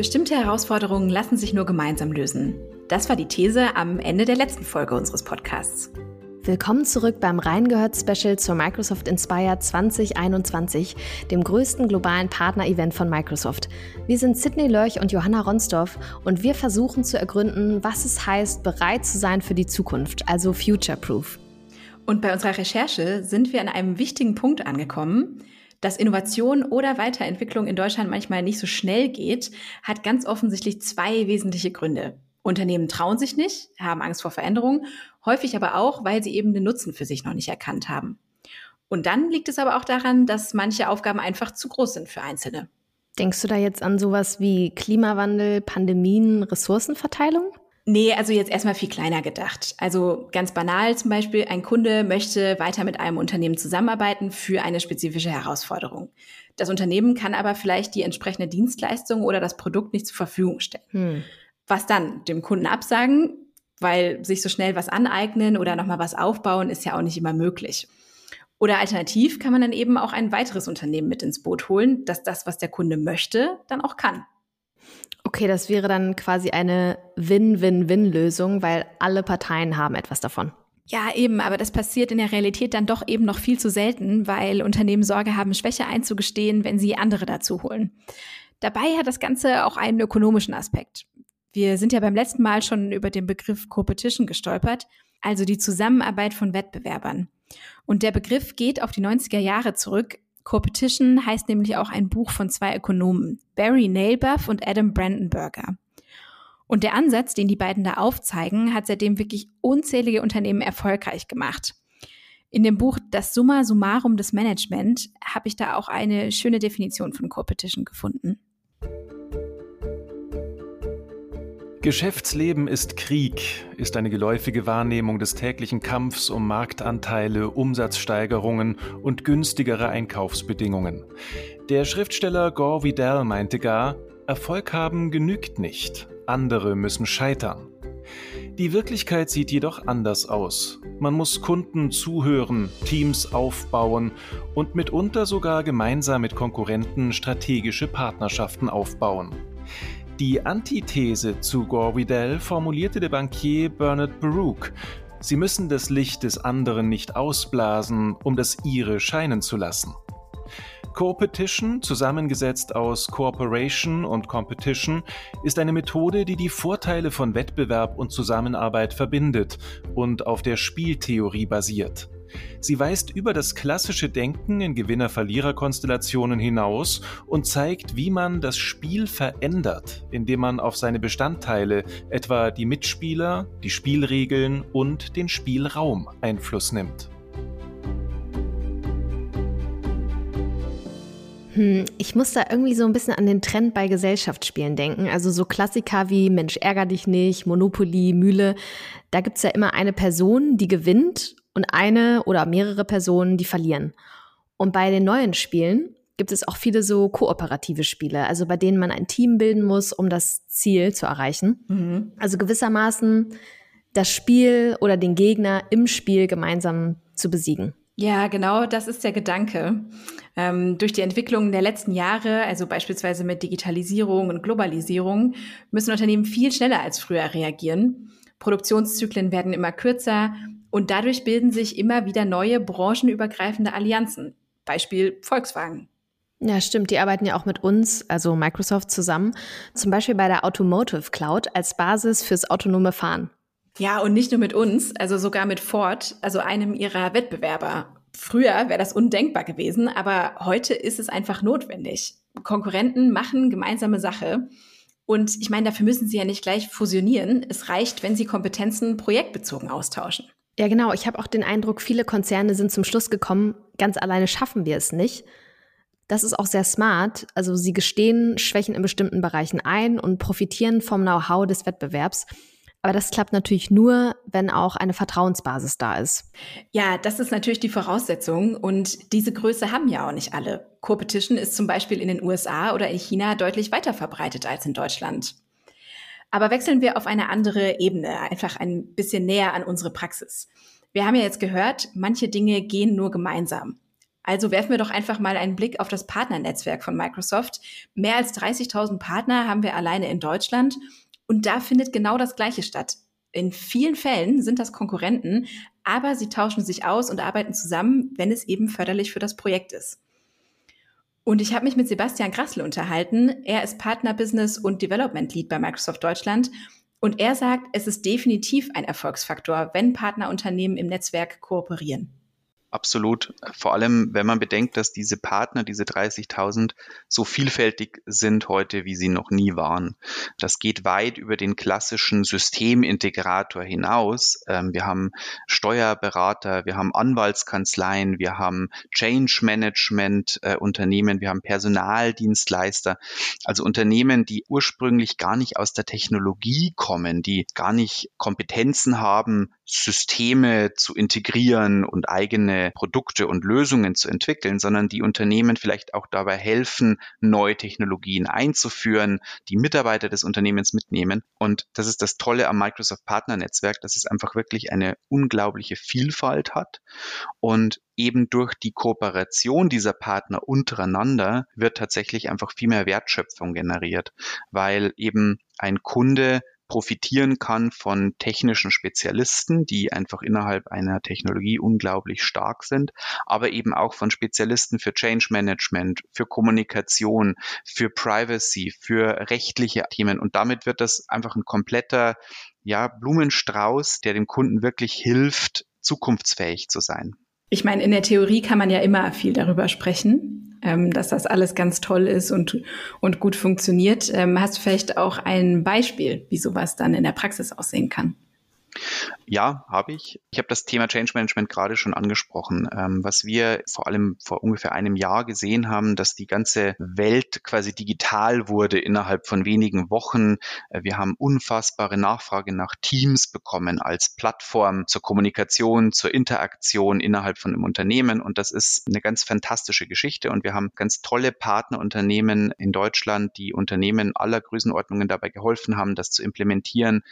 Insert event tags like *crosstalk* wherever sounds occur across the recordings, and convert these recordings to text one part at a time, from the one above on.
Bestimmte Herausforderungen lassen sich nur gemeinsam lösen. Das war die These am Ende der letzten Folge unseres Podcasts. Willkommen zurück beim Reingehört-Special zur Microsoft Inspire 2021, dem größten globalen Partner-Event von Microsoft. Wir sind Sidney Lörch und Johanna Ronsdorf und wir versuchen zu ergründen, was es heißt, bereit zu sein für die Zukunft, also future-proof. Und bei unserer Recherche sind wir an einem wichtigen Punkt angekommen. Dass Innovation oder Weiterentwicklung in Deutschland manchmal nicht so schnell geht, hat ganz offensichtlich zwei wesentliche Gründe. Unternehmen trauen sich nicht, haben Angst vor Veränderungen, häufig aber auch, weil sie eben den Nutzen für sich noch nicht erkannt haben. Und dann liegt es aber auch daran, dass manche Aufgaben einfach zu groß sind für Einzelne. Denkst du da jetzt an sowas wie Klimawandel, Pandemien, Ressourcenverteilung? Nee, also jetzt erstmal viel kleiner gedacht. Also ganz banal zum Beispiel, ein Kunde möchte weiter mit einem Unternehmen zusammenarbeiten für eine spezifische Herausforderung. Das Unternehmen kann aber vielleicht die entsprechende Dienstleistung oder das Produkt nicht zur Verfügung stellen. Hm. Was dann? Dem Kunden absagen, weil sich so schnell was aneignen oder nochmal was aufbauen, ist ja auch nicht immer möglich. Oder alternativ kann man dann eben auch ein weiteres Unternehmen mit ins Boot holen, das das, was der Kunde möchte, dann auch kann. Okay, das wäre dann quasi eine Win-Win-Win-Lösung, weil alle Parteien haben etwas davon. Ja, eben, aber das passiert in der Realität dann doch eben noch viel zu selten, weil Unternehmen Sorge haben, Schwäche einzugestehen, wenn sie andere dazu holen. Dabei hat das Ganze auch einen ökonomischen Aspekt. Wir sind ja beim letzten Mal schon über den Begriff Competition gestolpert, also die Zusammenarbeit von Wettbewerbern. Und der Begriff geht auf die 90er Jahre zurück. Competition heißt nämlich auch ein Buch von zwei Ökonomen, Barry Nailbuff und Adam Brandenburger. Und der Ansatz, den die beiden da aufzeigen, hat seitdem wirklich unzählige Unternehmen erfolgreich gemacht. In dem Buch Das Summa Summarum des Management habe ich da auch eine schöne Definition von Competition gefunden. Geschäftsleben ist Krieg, ist eine geläufige Wahrnehmung des täglichen Kampfs um Marktanteile, Umsatzsteigerungen und günstigere Einkaufsbedingungen. Der Schriftsteller Gore Vidal meinte gar, Erfolg haben genügt nicht, andere müssen scheitern. Die Wirklichkeit sieht jedoch anders aus. Man muss Kunden zuhören, Teams aufbauen und mitunter sogar gemeinsam mit Konkurrenten strategische Partnerschaften aufbauen. Die Antithese zu Gore Vidal formulierte der Bankier Bernard Baruch. Sie müssen das Licht des anderen nicht ausblasen, um das ihre scheinen zu lassen. Co-Petition, zusammengesetzt aus Cooperation und Competition, ist eine Methode, die die Vorteile von Wettbewerb und Zusammenarbeit verbindet und auf der Spieltheorie basiert. Sie weist über das klassische Denken in Gewinner-Verlierer-Konstellationen hinaus und zeigt, wie man das Spiel verändert, indem man auf seine Bestandteile, etwa die Mitspieler, die Spielregeln und den Spielraum Einfluss nimmt. Hm, ich muss da irgendwie so ein bisschen an den Trend bei Gesellschaftsspielen denken. Also so Klassiker wie Mensch, ärger dich nicht, Monopoly, Mühle. Da gibt es ja immer eine Person, die gewinnt und eine oder mehrere Personen, die verlieren. Und bei den neuen Spielen gibt es auch viele so kooperative Spiele, also bei denen man ein Team bilden muss, um das Ziel zu erreichen. Mhm. Also gewissermaßen das Spiel oder den Gegner im Spiel gemeinsam zu besiegen. Ja, genau, das ist der Gedanke. Ähm, durch die Entwicklung der letzten Jahre, also beispielsweise mit Digitalisierung und Globalisierung, müssen Unternehmen viel schneller als früher reagieren. Produktionszyklen werden immer kürzer, und dadurch bilden sich immer wieder neue branchenübergreifende Allianzen. Beispiel Volkswagen. Ja, stimmt. Die arbeiten ja auch mit uns, also Microsoft, zusammen. Zum Beispiel bei der Automotive Cloud als Basis fürs autonome Fahren. Ja, und nicht nur mit uns, also sogar mit Ford, also einem ihrer Wettbewerber. Früher wäre das undenkbar gewesen, aber heute ist es einfach notwendig. Konkurrenten machen gemeinsame Sache. Und ich meine, dafür müssen sie ja nicht gleich fusionieren. Es reicht, wenn sie Kompetenzen projektbezogen austauschen. Ja, genau. Ich habe auch den Eindruck, viele Konzerne sind zum Schluss gekommen, ganz alleine schaffen wir es nicht. Das ist auch sehr smart. Also sie gestehen Schwächen in bestimmten Bereichen ein und profitieren vom Know-how des Wettbewerbs. Aber das klappt natürlich nur, wenn auch eine Vertrauensbasis da ist. Ja, das ist natürlich die Voraussetzung. Und diese Größe haben ja auch nicht alle. Co-Petition ist zum Beispiel in den USA oder in China deutlich weiter verbreitet als in Deutschland. Aber wechseln wir auf eine andere Ebene, einfach ein bisschen näher an unsere Praxis. Wir haben ja jetzt gehört, manche Dinge gehen nur gemeinsam. Also werfen wir doch einfach mal einen Blick auf das Partnernetzwerk von Microsoft. Mehr als 30.000 Partner haben wir alleine in Deutschland und da findet genau das Gleiche statt. In vielen Fällen sind das Konkurrenten, aber sie tauschen sich aus und arbeiten zusammen, wenn es eben förderlich für das Projekt ist. Und ich habe mich mit Sebastian Grassle unterhalten. Er ist Partner Business und Development Lead bei Microsoft Deutschland. Und er sagt, es ist definitiv ein Erfolgsfaktor, wenn Partnerunternehmen im Netzwerk kooperieren. Absolut. Vor allem, wenn man bedenkt, dass diese Partner, diese 30.000, so vielfältig sind heute, wie sie noch nie waren. Das geht weit über den klassischen Systemintegrator hinaus. Ähm, wir haben Steuerberater, wir haben Anwaltskanzleien, wir haben Change Management äh, Unternehmen, wir haben Personaldienstleister, also Unternehmen, die ursprünglich gar nicht aus der Technologie kommen, die gar nicht Kompetenzen haben, Systeme zu integrieren und eigene Produkte und Lösungen zu entwickeln, sondern die Unternehmen vielleicht auch dabei helfen, neue Technologien einzuführen, die Mitarbeiter des Unternehmens mitnehmen. Und das ist das Tolle am Microsoft Partner Netzwerk, dass es einfach wirklich eine unglaubliche Vielfalt hat und eben durch die Kooperation dieser Partner untereinander wird tatsächlich einfach viel mehr Wertschöpfung generiert, weil eben ein Kunde profitieren kann von technischen Spezialisten, die einfach innerhalb einer Technologie unglaublich stark sind, aber eben auch von Spezialisten für Change Management, für Kommunikation, für Privacy, für rechtliche Themen. Und damit wird das einfach ein kompletter ja, Blumenstrauß, der dem Kunden wirklich hilft, zukunftsfähig zu sein. Ich meine, in der Theorie kann man ja immer viel darüber sprechen ähm, dass das alles ganz toll ist und, und gut funktioniert. Ähm, hast du vielleicht auch ein Beispiel, wie sowas dann in der Praxis aussehen kann? Ja, habe ich. Ich habe das Thema Change Management gerade schon angesprochen. Ähm, was wir vor allem vor ungefähr einem Jahr gesehen haben, dass die ganze Welt quasi digital wurde innerhalb von wenigen Wochen. Äh, wir haben unfassbare Nachfrage nach Teams bekommen als Plattform zur Kommunikation, zur Interaktion innerhalb von einem Unternehmen. Und das ist eine ganz fantastische Geschichte. Und wir haben ganz tolle Partnerunternehmen in Deutschland, die Unternehmen aller Größenordnungen dabei geholfen haben, das zu implementieren.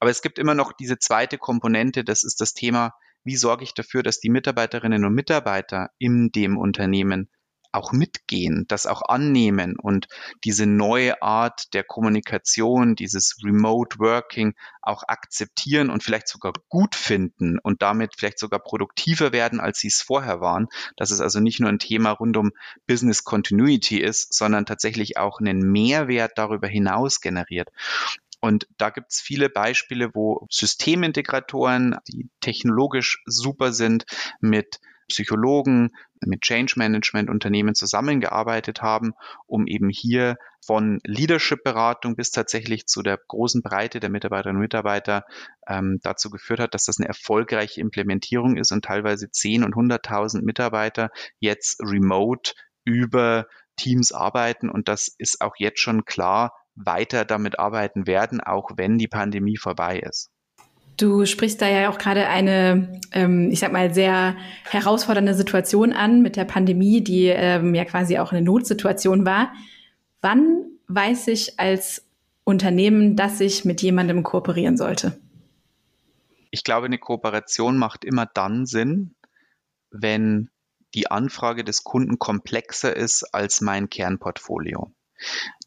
Aber es gibt immer noch diese zweite Komponente, das ist das Thema, wie sorge ich dafür, dass die Mitarbeiterinnen und Mitarbeiter in dem Unternehmen auch mitgehen, das auch annehmen und diese neue Art der Kommunikation, dieses Remote Working auch akzeptieren und vielleicht sogar gut finden und damit vielleicht sogar produktiver werden, als sie es vorher waren. Dass es also nicht nur ein Thema rund um Business Continuity ist, sondern tatsächlich auch einen Mehrwert darüber hinaus generiert. Und da gibt es viele Beispiele, wo Systemintegratoren, die technologisch super sind, mit Psychologen, mit Change Management Unternehmen zusammengearbeitet haben, um eben hier von Leadership-Beratung bis tatsächlich zu der großen Breite der Mitarbeiterinnen und Mitarbeiter ähm, dazu geführt hat, dass das eine erfolgreiche Implementierung ist und teilweise 10 und 100.000 Mitarbeiter jetzt remote über Teams arbeiten. Und das ist auch jetzt schon klar, weiter damit arbeiten werden, auch wenn die Pandemie vorbei ist. Du sprichst da ja auch gerade eine, ähm, ich sag mal, sehr herausfordernde Situation an mit der Pandemie, die ähm, ja quasi auch eine Notsituation war. Wann weiß ich als Unternehmen, dass ich mit jemandem kooperieren sollte? Ich glaube, eine Kooperation macht immer dann Sinn, wenn die Anfrage des Kunden komplexer ist als mein Kernportfolio.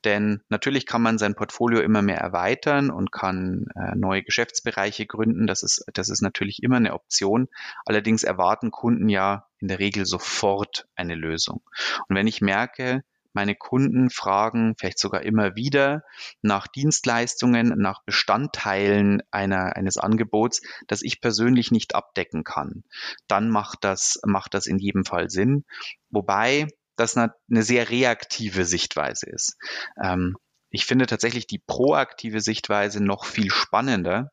Denn natürlich kann man sein Portfolio immer mehr erweitern und kann äh, neue Geschäftsbereiche gründen. Das ist, das ist natürlich immer eine Option. Allerdings erwarten Kunden ja in der Regel sofort eine Lösung. Und wenn ich merke, meine Kunden fragen vielleicht sogar immer wieder nach Dienstleistungen, nach Bestandteilen einer, eines Angebots, das ich persönlich nicht abdecken kann. Dann macht das, macht das in jedem Fall Sinn. Wobei das eine, eine sehr reaktive Sichtweise ist. Ähm, ich finde tatsächlich die proaktive Sichtweise noch viel spannender.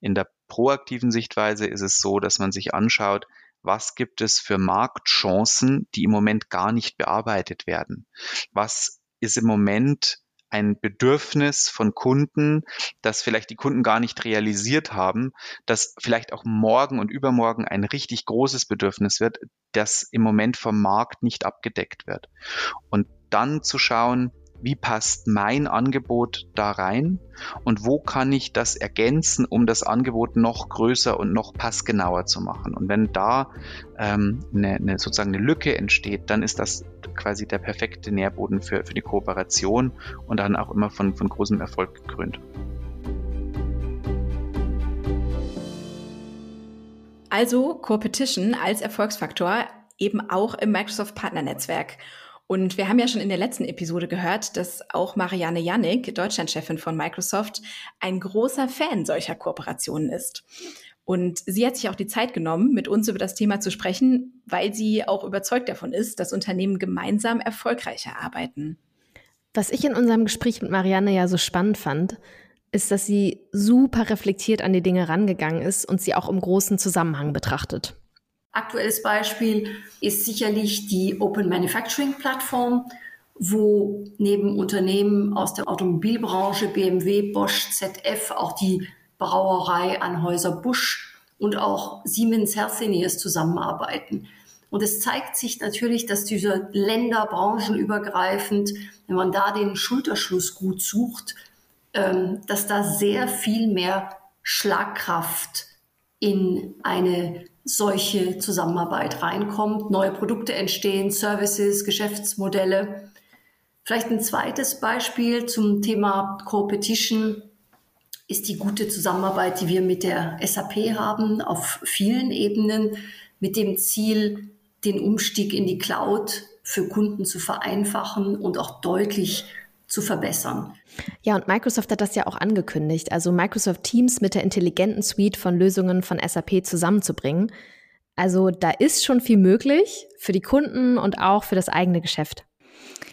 In der proaktiven Sichtweise ist es so, dass man sich anschaut, was gibt es für Marktchancen, die im Moment gar nicht bearbeitet werden? Was ist im Moment ein Bedürfnis von Kunden, das vielleicht die Kunden gar nicht realisiert haben, dass vielleicht auch morgen und übermorgen ein richtig großes Bedürfnis wird, das im Moment vom Markt nicht abgedeckt wird. Und dann zu schauen, wie passt mein Angebot da rein und wo kann ich das ergänzen, um das Angebot noch größer und noch passgenauer zu machen. Und wenn da ähm, eine, eine, sozusagen eine Lücke entsteht, dann ist das quasi der perfekte Nährboden für, für die Kooperation und dann auch immer von, von großem Erfolg gekrönt. Also Competition als Erfolgsfaktor eben auch im Microsoft Partnernetzwerk. Und wir haben ja schon in der letzten Episode gehört, dass auch Marianne Jannik, Deutschlandchefin von Microsoft, ein großer Fan solcher Kooperationen ist. Und sie hat sich auch die Zeit genommen, mit uns über das Thema zu sprechen, weil sie auch überzeugt davon ist, dass Unternehmen gemeinsam erfolgreicher arbeiten. Was ich in unserem Gespräch mit Marianne ja so spannend fand, ist, dass sie super reflektiert an die Dinge rangegangen ist und sie auch im großen Zusammenhang betrachtet. Aktuelles Beispiel ist sicherlich die Open Manufacturing Plattform, wo neben Unternehmen aus der Automobilbranche BMW, Bosch, ZF auch die Brauerei Anhäuser Busch und auch Siemens Herseniers zusammenarbeiten. Und es zeigt sich natürlich, dass diese Länder branchenübergreifend, wenn man da den Schulterschluss gut sucht, ähm, dass da sehr viel mehr Schlagkraft in eine solche Zusammenarbeit reinkommt, neue Produkte entstehen, Services, Geschäftsmodelle. Vielleicht ein zweites Beispiel zum Thema Competition ist die gute Zusammenarbeit, die wir mit der SAP haben auf vielen Ebenen mit dem Ziel, den Umstieg in die Cloud für Kunden zu vereinfachen und auch deutlich zu verbessern. Ja, und Microsoft hat das ja auch angekündigt, also Microsoft Teams mit der intelligenten Suite von Lösungen von SAP zusammenzubringen. Also da ist schon viel möglich für die Kunden und auch für das eigene Geschäft.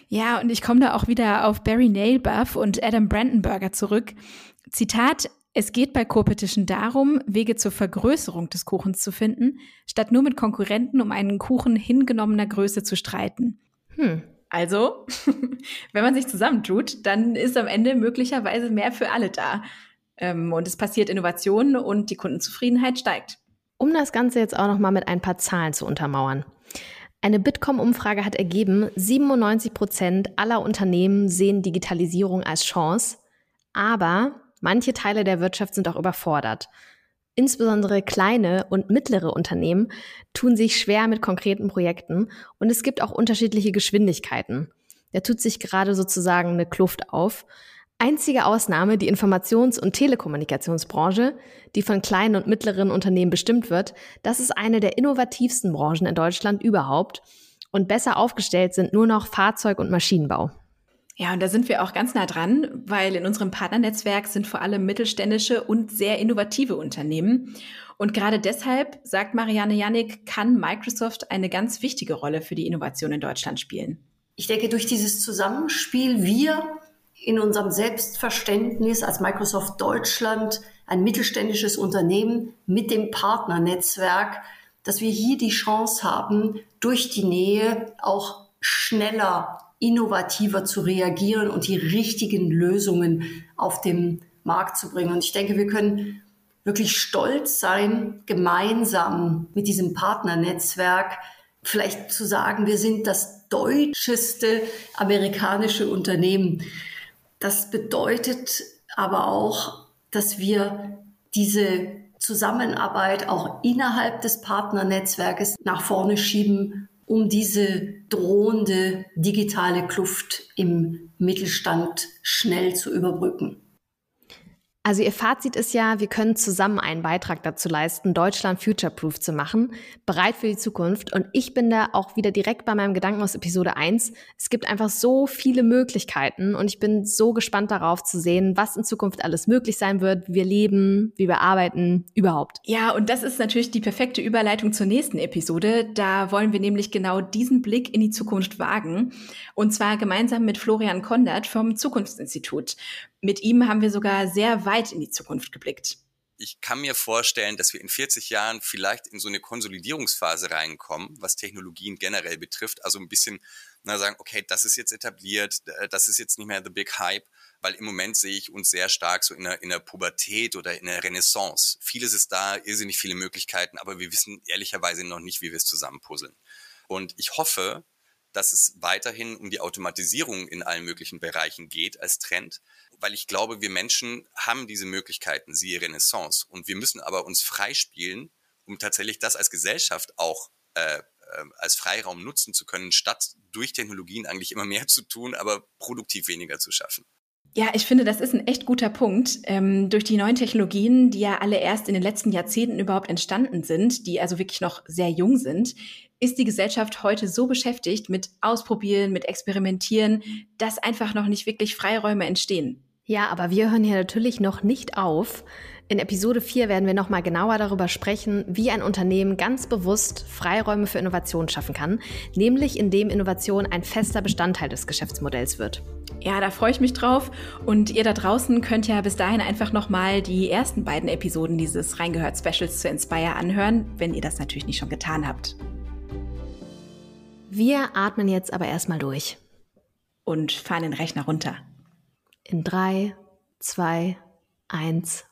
Ja, und ich komme da auch wieder auf Barry Nailbuff und Adam Brandenburger zurück. Zitat, es geht bei Co-Petition darum, Wege zur Vergrößerung des Kuchens zu finden, statt nur mit Konkurrenten um einen Kuchen hingenommener Größe zu streiten. Hm. Also, *laughs* wenn man sich zusammentut, dann ist am Ende möglicherweise mehr für alle da. Ähm, und es passiert Innovation und die Kundenzufriedenheit steigt. Um das Ganze jetzt auch noch mal mit ein paar Zahlen zu untermauern. Eine Bitkom-Umfrage hat ergeben, 97 Prozent aller Unternehmen sehen Digitalisierung als Chance, aber manche Teile der Wirtschaft sind auch überfordert. Insbesondere kleine und mittlere Unternehmen tun sich schwer mit konkreten Projekten und es gibt auch unterschiedliche Geschwindigkeiten. Da tut sich gerade sozusagen eine Kluft auf. Einzige Ausnahme die Informations- und Telekommunikationsbranche, die von kleinen und mittleren Unternehmen bestimmt wird. Das ist eine der innovativsten Branchen in Deutschland überhaupt. Und besser aufgestellt sind nur noch Fahrzeug- und Maschinenbau. Ja, und da sind wir auch ganz nah dran, weil in unserem Partnernetzwerk sind vor allem mittelständische und sehr innovative Unternehmen. Und gerade deshalb, sagt Marianne Janik, kann Microsoft eine ganz wichtige Rolle für die Innovation in Deutschland spielen. Ich denke, durch dieses Zusammenspiel, wir in unserem Selbstverständnis als Microsoft Deutschland, ein mittelständisches Unternehmen mit dem Partnernetzwerk, dass wir hier die Chance haben, durch die Nähe auch schneller innovativer zu reagieren und die richtigen Lösungen auf den Markt zu bringen. Und ich denke, wir können wirklich stolz sein, gemeinsam mit diesem Partnernetzwerk vielleicht zu sagen, wir sind das deutscheste amerikanische Unternehmen. Das bedeutet aber auch, dass wir diese Zusammenarbeit auch innerhalb des Partnernetzwerkes nach vorne schieben um diese drohende digitale Kluft im Mittelstand schnell zu überbrücken. Also Ihr Fazit ist ja, wir können zusammen einen Beitrag dazu leisten, Deutschland future-proof zu machen, bereit für die Zukunft. Und ich bin da auch wieder direkt bei meinem Gedanken aus Episode 1. Es gibt einfach so viele Möglichkeiten und ich bin so gespannt darauf zu sehen, was in Zukunft alles möglich sein wird, wie wir leben, wie wir arbeiten, überhaupt. Ja, und das ist natürlich die perfekte Überleitung zur nächsten Episode. Da wollen wir nämlich genau diesen Blick in die Zukunft wagen. Und zwar gemeinsam mit Florian Kondert vom Zukunftsinstitut. Mit ihm haben wir sogar sehr weit in die Zukunft geblickt. Ich kann mir vorstellen, dass wir in 40 Jahren vielleicht in so eine Konsolidierungsphase reinkommen, was Technologien generell betrifft. Also ein bisschen na, sagen, okay, das ist jetzt etabliert, das ist jetzt nicht mehr the big hype, weil im Moment sehe ich uns sehr stark so in der, in der Pubertät oder in der Renaissance. Vieles ist da, irrsinnig viele Möglichkeiten, aber wir wissen ehrlicherweise noch nicht, wie wir es zusammenpuzzeln. Und ich hoffe, dass es weiterhin um die Automatisierung in allen möglichen Bereichen geht als Trend, weil ich glaube, wir Menschen haben diese Möglichkeiten, siehe Renaissance. Und wir müssen aber uns freispielen, um tatsächlich das als Gesellschaft auch äh, äh, als Freiraum nutzen zu können, statt durch Technologien eigentlich immer mehr zu tun, aber produktiv weniger zu schaffen. Ja, ich finde, das ist ein echt guter Punkt. Ähm, durch die neuen Technologien, die ja alle erst in den letzten Jahrzehnten überhaupt entstanden sind, die also wirklich noch sehr jung sind, ist die Gesellschaft heute so beschäftigt mit Ausprobieren, mit Experimentieren, dass einfach noch nicht wirklich Freiräume entstehen. Ja, aber wir hören hier natürlich noch nicht auf. In Episode 4 werden wir nochmal genauer darüber sprechen, wie ein Unternehmen ganz bewusst Freiräume für Innovation schaffen kann, nämlich indem Innovation ein fester Bestandteil des Geschäftsmodells wird. Ja, da freue ich mich drauf. Und ihr da draußen könnt ja bis dahin einfach nochmal die ersten beiden Episoden dieses Reingehört Specials zu Inspire anhören, wenn ihr das natürlich nicht schon getan habt. Wir atmen jetzt aber erstmal durch. Und fahren den Rechner runter. In drei, zwei, eins.